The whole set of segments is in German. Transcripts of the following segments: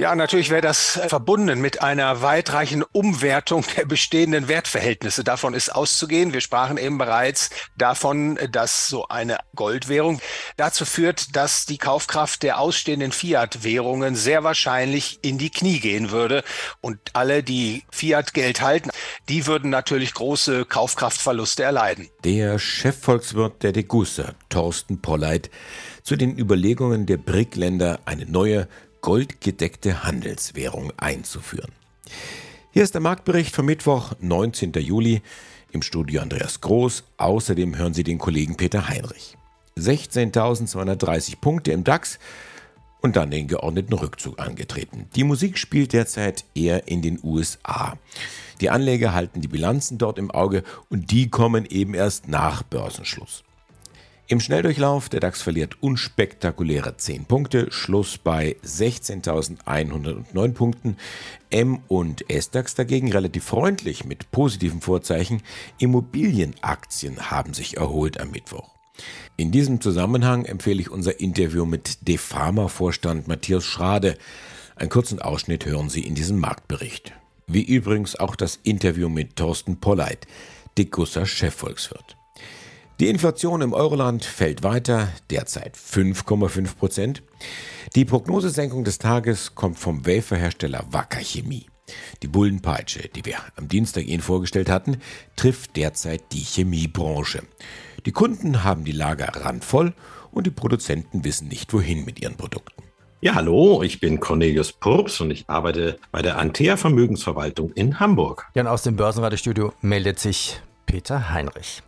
ja, natürlich wäre das verbunden mit einer weitreichenden Umwertung der bestehenden Wertverhältnisse. Davon ist auszugehen. Wir sprachen eben bereits davon, dass so eine Goldwährung dazu führt, dass die Kaufkraft der ausstehenden Fiat-Währungen sehr wahrscheinlich in die Knie gehen würde. Und alle, die Fiat-Geld halten, die würden natürlich große Kaufkraftverluste erleiden. Der Chefvolkswirt der Degussa, Thorsten Polleit, zu den Überlegungen der BRIC-Länder eine neue goldgedeckte Handelswährung einzuführen. Hier ist der Marktbericht vom Mittwoch, 19. Juli. Im Studio Andreas Groß. Außerdem hören Sie den Kollegen Peter Heinrich. 16.230 Punkte im DAX und dann den geordneten Rückzug angetreten. Die Musik spielt derzeit eher in den USA. Die Anleger halten die Bilanzen dort im Auge und die kommen eben erst nach Börsenschluss. Im Schnelldurchlauf, der DAX verliert unspektakuläre 10 Punkte, Schluss bei 16.109 Punkten. M und S-DAX dagegen relativ freundlich mit positiven Vorzeichen. Immobilienaktien haben sich erholt am Mittwoch. In diesem Zusammenhang empfehle ich unser Interview mit Defama-Vorstand Matthias Schrade. Einen kurzen Ausschnitt hören Sie in diesem Marktbericht. Wie übrigens auch das Interview mit Thorsten Polleit, Dickusser Chefvolkswirt. Die Inflation im Euroland fällt weiter, derzeit 5,5 Prozent. Die Prognosesenkung des Tages kommt vom Waferhersteller Wacker Chemie. Die Bullenpeitsche, die wir am Dienstag Ihnen vorgestellt hatten, trifft derzeit die Chemiebranche. Die Kunden haben die Lager randvoll und die Produzenten wissen nicht, wohin mit ihren Produkten. Ja, hallo, ich bin Cornelius Purps und ich arbeite bei der Antea Vermögensverwaltung in Hamburg. Ja, und aus dem Börsenradiostudio meldet sich Peter Heinrich.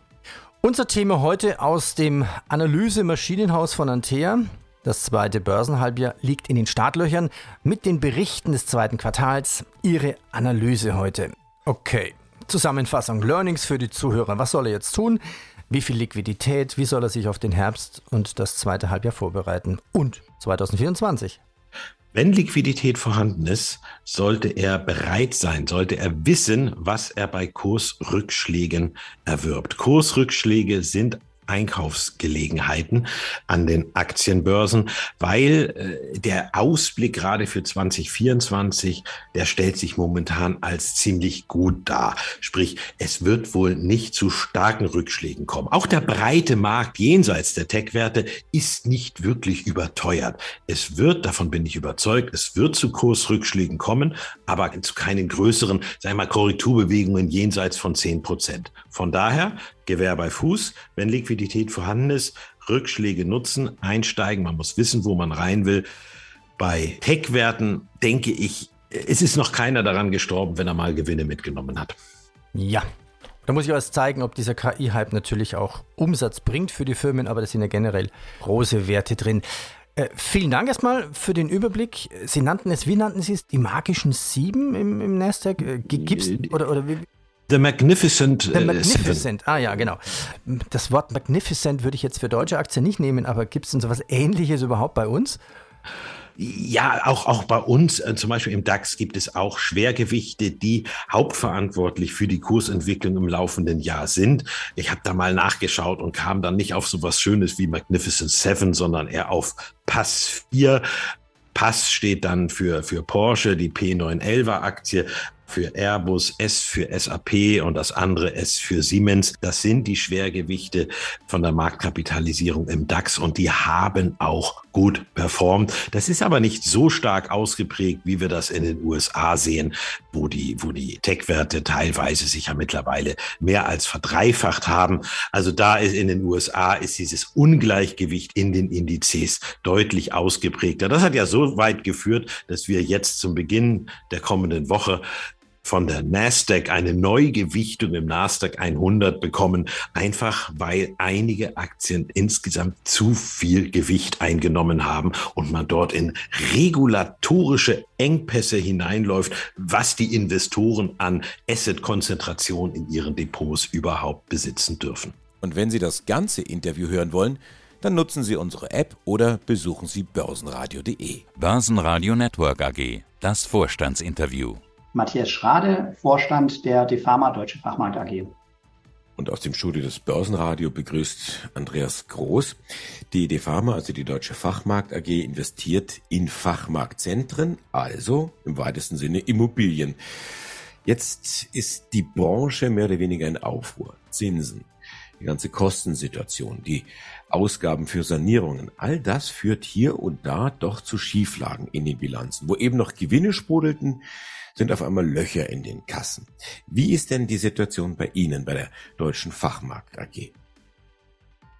Unser Thema heute aus dem Analysemaschinenhaus von Antea. Das zweite Börsenhalbjahr liegt in den Startlöchern mit den Berichten des zweiten Quartals. Ihre Analyse heute. Okay, Zusammenfassung, Learnings für die Zuhörer. Was soll er jetzt tun? Wie viel Liquidität? Wie soll er sich auf den Herbst und das zweite Halbjahr vorbereiten? Und 2024? Wenn Liquidität vorhanden ist, sollte er bereit sein, sollte er wissen, was er bei Kursrückschlägen erwirbt. Kursrückschläge sind Einkaufsgelegenheiten an den Aktienbörsen, weil äh, der Ausblick gerade für 2024, der stellt sich momentan als ziemlich gut dar. Sprich, es wird wohl nicht zu starken Rückschlägen kommen. Auch der breite Markt jenseits der Tech-Werte ist nicht wirklich überteuert. Es wird, davon bin ich überzeugt, es wird zu Kursrückschlägen kommen, aber zu keinen größeren, sagen wir mal, Korrekturbewegungen jenseits von 10 Prozent. Von daher Gewehr bei Fuß, wenn Liquidität vorhanden ist, Rückschläge nutzen, einsteigen, man muss wissen, wo man rein will. Bei Tech-Werten denke ich, es ist noch keiner daran gestorben, wenn er mal Gewinne mitgenommen hat. Ja, da muss ich was zeigen, ob dieser KI-Hype natürlich auch Umsatz bringt für die Firmen, aber da sind ja generell große Werte drin. Äh, vielen Dank erstmal für den Überblick. Sie nannten es, wie nannten Sie es, die magischen Sieben im, im Nasdaq? Äh, gibt's, oder, oder wie? The Magnificent. The äh, Magnificent, Seven. ah ja, genau. Das Wort Magnificent würde ich jetzt für deutsche Aktien nicht nehmen, aber gibt es denn sowas ähnliches überhaupt bei uns? Ja, auch, auch bei uns, äh, zum Beispiel im DAX, gibt es auch Schwergewichte, die hauptverantwortlich für die Kursentwicklung im laufenden Jahr sind. Ich habe da mal nachgeschaut und kam dann nicht auf sowas Schönes wie Magnificent Seven, sondern eher auf Pass 4. Pass steht dann für, für Porsche, die P911er Aktie für Airbus, S für SAP und das andere S für Siemens. Das sind die Schwergewichte von der Marktkapitalisierung im DAX und die haben auch gut performt. Das ist aber nicht so stark ausgeprägt, wie wir das in den USA sehen, wo die, wo die Tech-Werte teilweise sich ja mittlerweile mehr als verdreifacht haben. Also da ist in den USA ist dieses Ungleichgewicht in den Indizes deutlich ausgeprägter. Das hat ja so weit geführt, dass wir jetzt zum Beginn der kommenden Woche von der Nasdaq eine Neugewichtung im Nasdaq 100 bekommen, einfach weil einige Aktien insgesamt zu viel Gewicht eingenommen haben und man dort in regulatorische Engpässe hineinläuft, was die Investoren an Assetkonzentration in ihren Depots überhaupt besitzen dürfen. Und wenn Sie das ganze Interview hören wollen, Dann nutzen Sie unsere App oder besuchen Sie börsenradio.de. Börsenradio Network AG. Das Vorstandsinterview. Matthias Schrade, Vorstand der DEFAMA Deutsche Fachmarkt AG. Und aus dem Studio des Börsenradio begrüßt Andreas Groß. Die DEFAMA, also die Deutsche Fachmarkt AG, investiert in Fachmarktzentren, also im weitesten Sinne Immobilien. Jetzt ist die Branche mehr oder weniger in Aufruhr. Zinsen, die ganze Kostensituation, die Ausgaben für Sanierungen, all das führt hier und da doch zu Schieflagen in den Bilanzen. Wo eben noch Gewinne sprudelten, sind auf einmal Löcher in den Kassen. Wie ist denn die Situation bei Ihnen, bei der Deutschen Fachmarkt AG?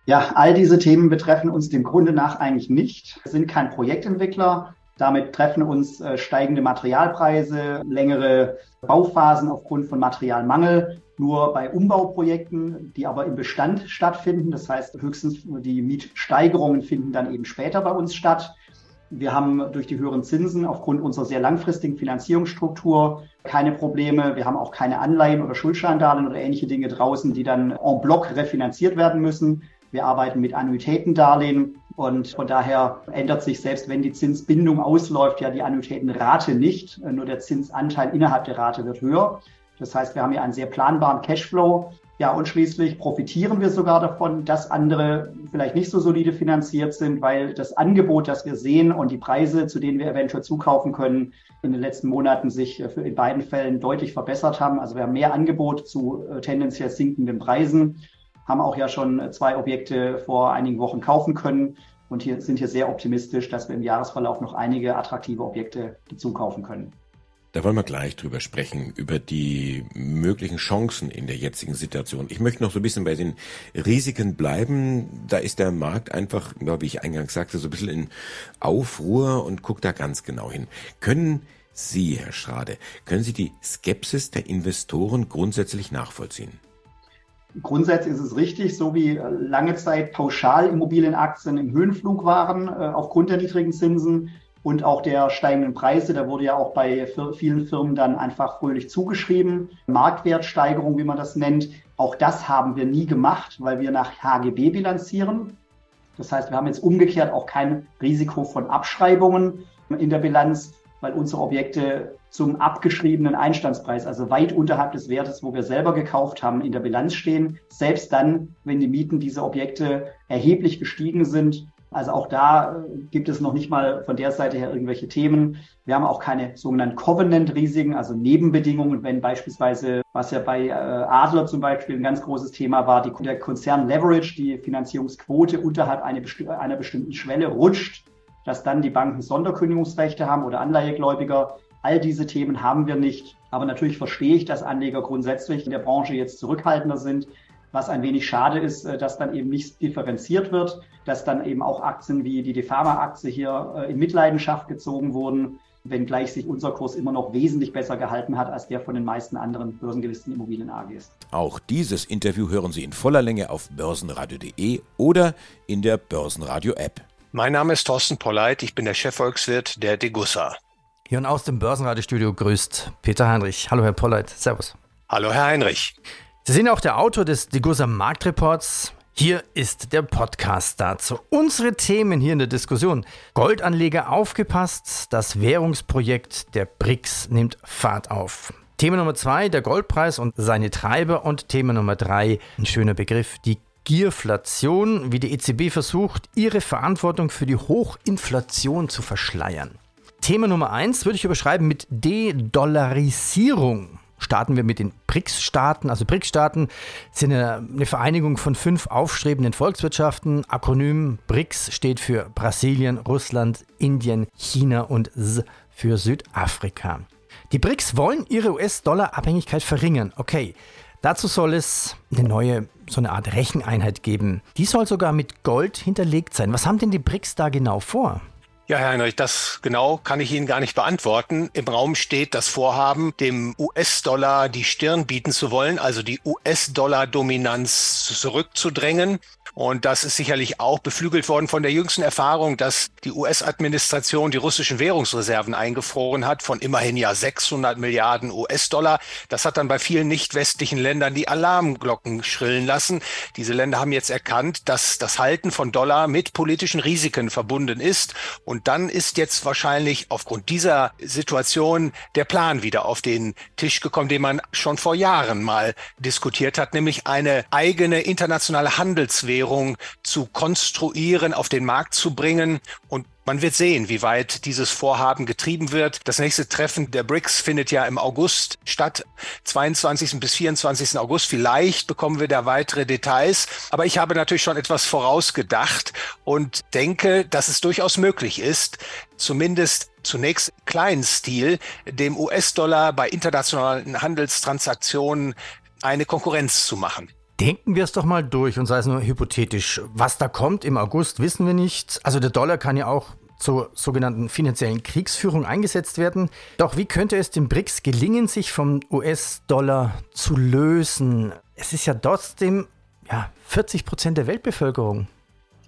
Ja, all diese Themen betreffen uns dem Grunde nach eigentlich nicht. Wir sind kein Projektentwickler. Damit treffen uns äh, steigende Materialpreise, längere Bauphasen aufgrund von Materialmangel nur bei Umbauprojekten, die aber im Bestand stattfinden. Das heißt, höchstens die Mietsteigerungen finden dann eben später bei uns statt. Wir haben durch die höheren Zinsen aufgrund unserer sehr langfristigen Finanzierungsstruktur keine Probleme. Wir haben auch keine Anleihen oder Schuldscheindarlehen oder ähnliche Dinge draußen, die dann en bloc refinanziert werden müssen. Wir arbeiten mit Annuitätendarlehen und von daher ändert sich selbst, wenn die Zinsbindung ausläuft, ja die Annuitätenrate nicht. Nur der Zinsanteil innerhalb der Rate wird höher. Das heißt, wir haben hier einen sehr planbaren Cashflow, ja, und schließlich profitieren wir sogar davon, dass andere vielleicht nicht so solide finanziert sind, weil das Angebot, das wir sehen und die Preise, zu denen wir eventuell zukaufen können, in den letzten Monaten sich äh, in beiden Fällen deutlich verbessert haben. Also wir haben mehr Angebot zu äh, tendenziell sinkenden Preisen, haben auch ja schon zwei Objekte vor einigen Wochen kaufen können und hier sind hier sehr optimistisch, dass wir im Jahresverlauf noch einige attraktive Objekte dazu kaufen können. Da wollen wir gleich drüber sprechen, über die möglichen Chancen in der jetzigen Situation. Ich möchte noch so ein bisschen bei den Risiken bleiben. Da ist der Markt einfach, wie ich eingangs sagte, so ein bisschen in Aufruhr und guckt da ganz genau hin. Können Sie, Herr Schrade, können Sie die Skepsis der Investoren grundsätzlich nachvollziehen? Grundsätzlich ist es richtig, so wie lange Zeit pauschal Immobilienaktien im Höhenflug waren, äh, aufgrund der niedrigen Zinsen, und auch der steigenden Preise. Da wurde ja auch bei vielen Firmen dann einfach fröhlich zugeschrieben. Marktwertsteigerung, wie man das nennt. Auch das haben wir nie gemacht, weil wir nach HGB bilanzieren. Das heißt, wir haben jetzt umgekehrt auch kein Risiko von Abschreibungen in der Bilanz, weil unsere Objekte zum abgeschriebenen Einstandspreis, also weit unterhalb des Wertes, wo wir selber gekauft haben, in der Bilanz stehen. Selbst dann, wenn die Mieten dieser Objekte erheblich gestiegen sind, also auch da äh, gibt es noch nicht mal von der Seite her irgendwelche Themen. Wir haben auch keine sogenannten Covenant-Risiken, also Nebenbedingungen, wenn beispielsweise, was ja bei äh, Adler zum Beispiel ein ganz großes Thema war, die, der Konzern-Leverage, die Finanzierungsquote unterhalb einer, besti einer bestimmten Schwelle rutscht, dass dann die Banken Sonderkündigungsrechte haben oder Anleihegläubiger. All diese Themen haben wir nicht. Aber natürlich verstehe ich, dass Anleger grundsätzlich in der Branche jetzt zurückhaltender sind was ein wenig schade ist, äh, dass dann eben nicht differenziert wird, dass dann eben auch Aktien wie die Defama-Aktie hier äh, in Mitleidenschaft gezogen wurden, wenngleich sich unser Kurs immer noch wesentlich besser gehalten hat als der von den meisten anderen börsengelisteten Immobilien AGs. Auch dieses Interview hören Sie in voller Länge auf börsenradio.de oder in der Börsenradio-App. Mein Name ist Thorsten Polleit, ich bin der Chefvolkswirt der Degussa. Hier und aus dem Börsenradiostudio grüßt Peter Heinrich. Hallo Herr Polleit, Servus. Hallo Herr Heinrich. Sie sind auch der Autor des Degussa Marktreports. Hier ist der Podcast dazu. Unsere Themen hier in der Diskussion. Goldanleger aufgepasst, das Währungsprojekt der BRICS nimmt Fahrt auf. Thema Nummer zwei, der Goldpreis und seine Treiber. Und Thema Nummer drei, ein schöner Begriff, die Gierflation, wie die EZB versucht, ihre Verantwortung für die Hochinflation zu verschleiern. Thema Nummer eins würde ich überschreiben mit De-Dollarisierung starten wir mit den BRICS-Staaten. Also BRICS-Staaten sind eine Vereinigung von fünf aufstrebenden Volkswirtschaften. Akronym BRICS steht für Brasilien, Russland, Indien, China und S für Südafrika. Die BRICS wollen ihre US-Dollar-Abhängigkeit verringern. Okay, dazu soll es eine neue, so eine Art Recheneinheit geben. Die soll sogar mit Gold hinterlegt sein. Was haben denn die BRICS da genau vor? Ja, Herr Heinrich, das genau kann ich Ihnen gar nicht beantworten. Im Raum steht das Vorhaben, dem US-Dollar die Stirn bieten zu wollen, also die US-Dollar-Dominanz zurückzudrängen. Und das ist sicherlich auch beflügelt worden von der jüngsten Erfahrung, dass die US-Administration die russischen Währungsreserven eingefroren hat von immerhin ja 600 Milliarden US-Dollar. Das hat dann bei vielen nicht westlichen Ländern die Alarmglocken schrillen lassen. Diese Länder haben jetzt erkannt, dass das Halten von Dollar mit politischen Risiken verbunden ist. Und dann ist jetzt wahrscheinlich aufgrund dieser Situation der Plan wieder auf den Tisch gekommen, den man schon vor Jahren mal diskutiert hat, nämlich eine eigene internationale Handelswährung zu konstruieren, auf den Markt zu bringen und man wird sehen, wie weit dieses Vorhaben getrieben wird. Das nächste Treffen der BRICS findet ja im August statt, 22. bis 24. August. Vielleicht bekommen wir da weitere Details. Aber ich habe natürlich schon etwas vorausgedacht und denke, dass es durchaus möglich ist, zumindest zunächst kleinen Stil dem US-Dollar bei internationalen Handelstransaktionen eine Konkurrenz zu machen. Denken wir es doch mal durch und sei es nur hypothetisch. Was da kommt im August, wissen wir nicht. Also der Dollar kann ja auch zur sogenannten finanziellen Kriegsführung eingesetzt werden. Doch wie könnte es den BRICS gelingen, sich vom US-Dollar zu lösen? Es ist ja trotzdem ja, 40 Prozent der Weltbevölkerung.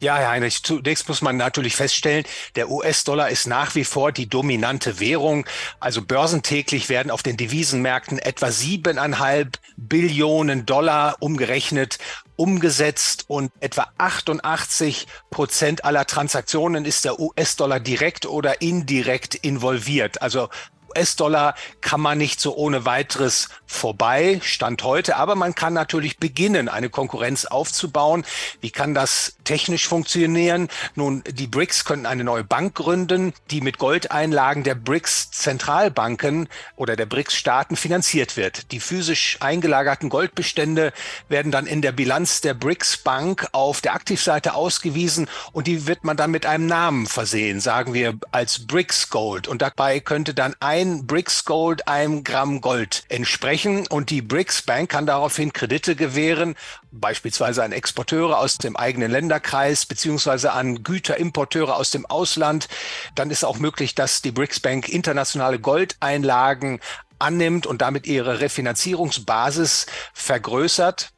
Ja, Herr Heinrich, zunächst muss man natürlich feststellen, der US-Dollar ist nach wie vor die dominante Währung. Also börsentäglich werden auf den Devisenmärkten etwa siebeneinhalb Billionen Dollar umgerechnet umgesetzt und etwa 88 Prozent aller Transaktionen ist der US-Dollar direkt oder indirekt involviert. Also US-Dollar kann man nicht so ohne weiteres vorbei, Stand heute, aber man kann natürlich beginnen, eine Konkurrenz aufzubauen. Wie kann das technisch funktionieren? Nun, die BRICS könnten eine neue Bank gründen, die mit Goldeinlagen der BRICS-Zentralbanken oder der BRICS-Staaten finanziert wird. Die physisch eingelagerten Goldbestände werden dann in der Bilanz der BRICS-Bank auf der Aktivseite ausgewiesen und die wird man dann mit einem Namen versehen, sagen wir als BRICS Gold. Und dabei könnte dann ein ein BRICS Gold einem Gramm Gold entsprechen und die BRICS Bank kann daraufhin Kredite gewähren, beispielsweise an Exporteure aus dem eigenen Länderkreis beziehungsweise an Güterimporteure aus dem Ausland. Dann ist auch möglich, dass die BRICS Bank internationale Goldeinlagen annimmt und damit ihre Refinanzierungsbasis vergrößert.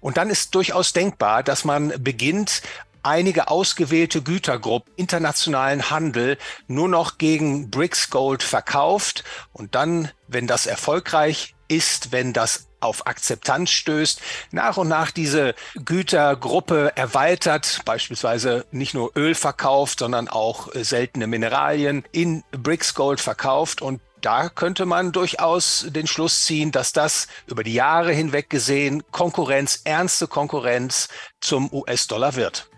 Und dann ist durchaus denkbar, dass man beginnt, einige ausgewählte Gütergruppen internationalen Handel nur noch gegen BRICS Gold verkauft und dann, wenn das erfolgreich ist, wenn das auf Akzeptanz stößt, nach und nach diese Gütergruppe erweitert, beispielsweise nicht nur Öl verkauft, sondern auch äh, seltene Mineralien in BRICS Gold verkauft und da könnte man durchaus den Schluss ziehen, dass das über die Jahre hinweg gesehen Konkurrenz, ernste Konkurrenz zum US-Dollar wird.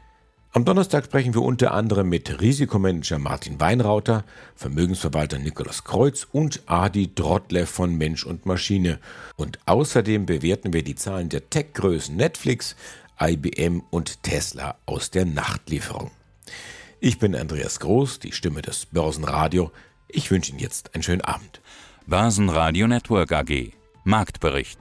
Am Donnerstag sprechen wir unter anderem mit Risikomanager Martin Weinrauter, Vermögensverwalter Nikolaus Kreuz und Adi Drottler von Mensch und Maschine. Und außerdem bewerten wir die Zahlen der Tech-Größen Netflix, IBM und Tesla aus der Nachtlieferung. Ich bin Andreas Groß, die Stimme des Börsenradio. Ich wünsche Ihnen jetzt einen schönen Abend. Börsenradio Network AG Marktbericht.